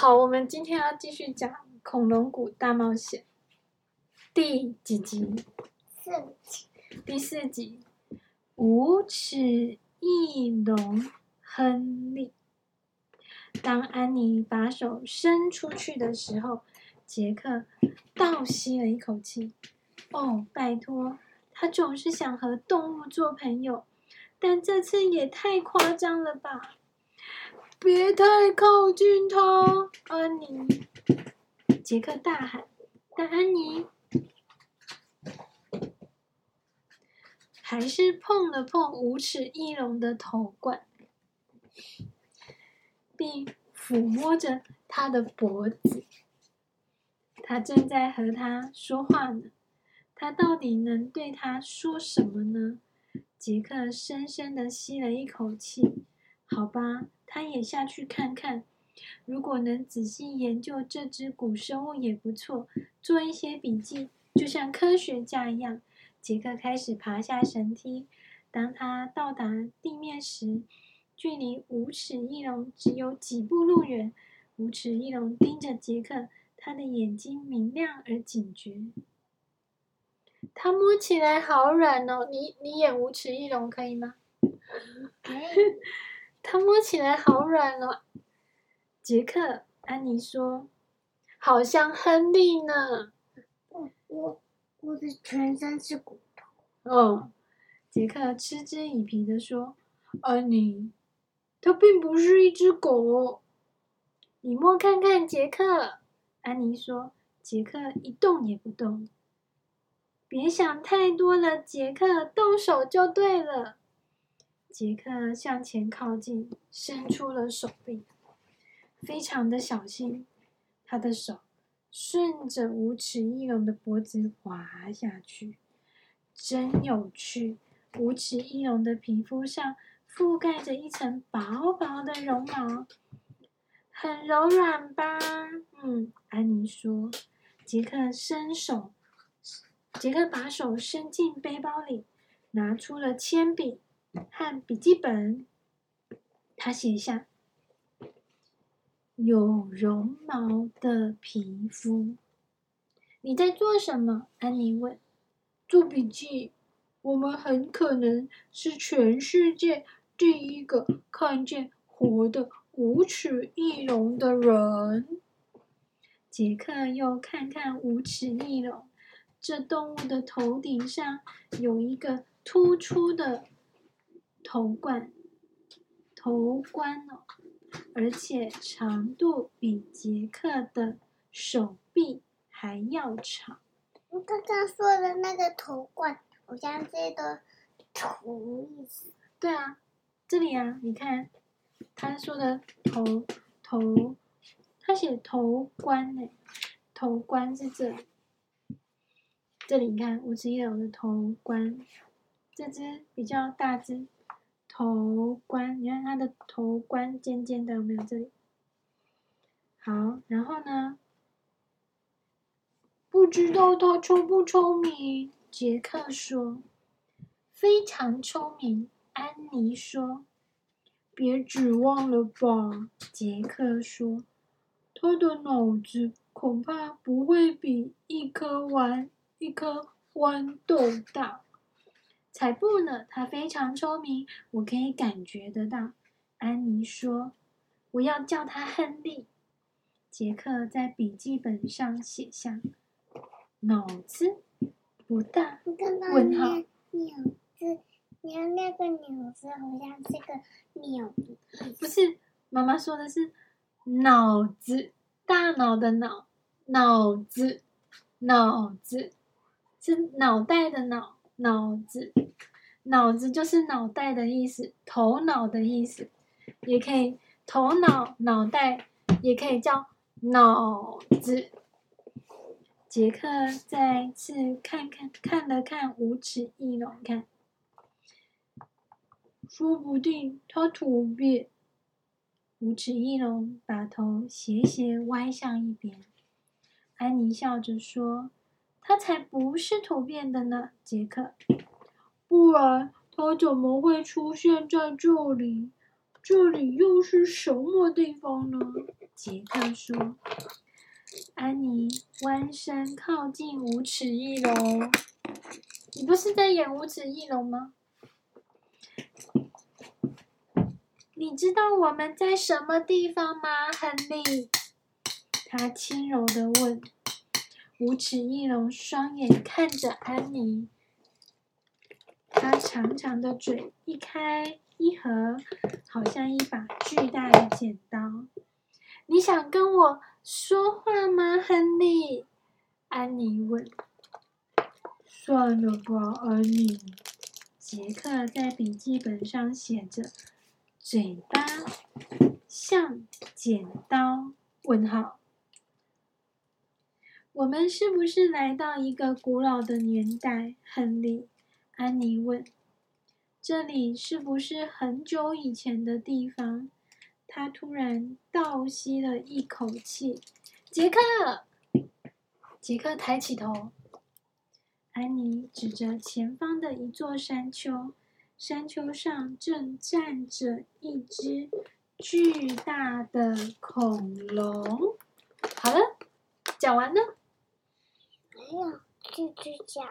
好，我们今天要继续讲《恐龙谷大冒险》第几集？四集。第四集，五齿翼龙亨利。当安妮把手伸出去的时候，杰克倒吸了一口气。哦，拜托，他总是想和动物做朋友，但这次也太夸张了吧！别太靠近他，安妮！杰克大喊。但安妮还是碰了碰无齿翼龙的头冠，并抚摸着他的脖子。他正在和他说话呢。他到底能对他说什么呢？杰克深深的吸了一口气。好吧，他也下去看看。如果能仔细研究这只古生物也不错，做一些笔记，就像科学家一样。杰克开始爬下绳梯。当他到达地面时，距离无齿翼龙只有几步路远。无齿翼龙盯着杰克，他的眼睛明亮而警觉。它摸起来好软哦，你你演无齿翼龙可以吗？可以。它摸起来好软哦，杰克，安妮说，好像亨利呢。我我我的全身是骨头。哦，杰克嗤之以鼻的说，安妮，它并不是一只狗。你摸看看，杰克，安妮说，杰克一动也不动。别想太多了，杰克，动手就对了。杰克向前靠近，伸出了手臂，非常的小心。他的手顺着无齿翼龙的脖子滑下去，真有趣。无齿翼龙的皮肤上覆盖着一层薄薄的绒毛，很柔软吧？嗯，安妮说。杰克伸手。杰克把手伸进背包里，拿出了铅笔和笔记本。他写下：“有绒毛的皮肤。”你在做什么？安妮问。“做笔记。我们很可能是全世界第一个看见活的无齿翼龙的人。”杰克又看看无齿翼龙。这动物的头顶上有一个突出的头冠，头冠哦，而且长度比杰克的手臂还要长。你刚刚说的那个头冠，好像这个头意思。对啊，这里啊，你看他说的头头，他写头冠呢，头冠是这里。这里你看，无齿翼龙的头冠，这只比较大只，头冠，你看它的头冠尖尖的，没有这里？好，然后呢？不知道他聪不聪明？杰克说。非常聪明，安妮说。别指望了吧，杰克说。他的脑子恐怕不会比一颗豌。一颗豌豆大，才不呢！他非常聪明，我可以感觉得到。安妮说：“我要叫他亨利。”杰克在笔记本上写下：“脑子不大。”问号。纽字，你看那个纽子好像是个纽。不是，妈妈说的是脑子，大脑的脑，脑子，脑子。是脑袋的脑，脑子，脑子就是脑袋的意思，头脑的意思，也可以头脑脑袋，也可以叫脑子。杰克再次看看看了看无齿翼龙，看，说不定他突变。无齿翼龙把头斜斜歪向一边，安妮笑着说。他才不是突变的呢，杰克。不然他怎么会出现在这里？这里又是什么地方呢？杰克说。安妮弯身靠近无齿翼龙。你不是在演无齿翼龙吗？你知道我们在什么地方吗，亨利？他轻柔地问。无齿翼龙双眼看着安妮，他长长的嘴一开一合，好像一把巨大的剪刀。你想跟我说话吗，亨利？安妮问。算了吧，安妮。杰克在笔记本上写着：“嘴巴像剪刀。”问号。我们是不是来到一个古老的年代，亨利？安妮问。这里是不是很久以前的地方？他突然倒吸了一口气。杰克，杰克抬起头。安妮指着前方的一座山丘，山丘上正站着一只巨大的恐龙。好了，讲完了。没有，继续讲。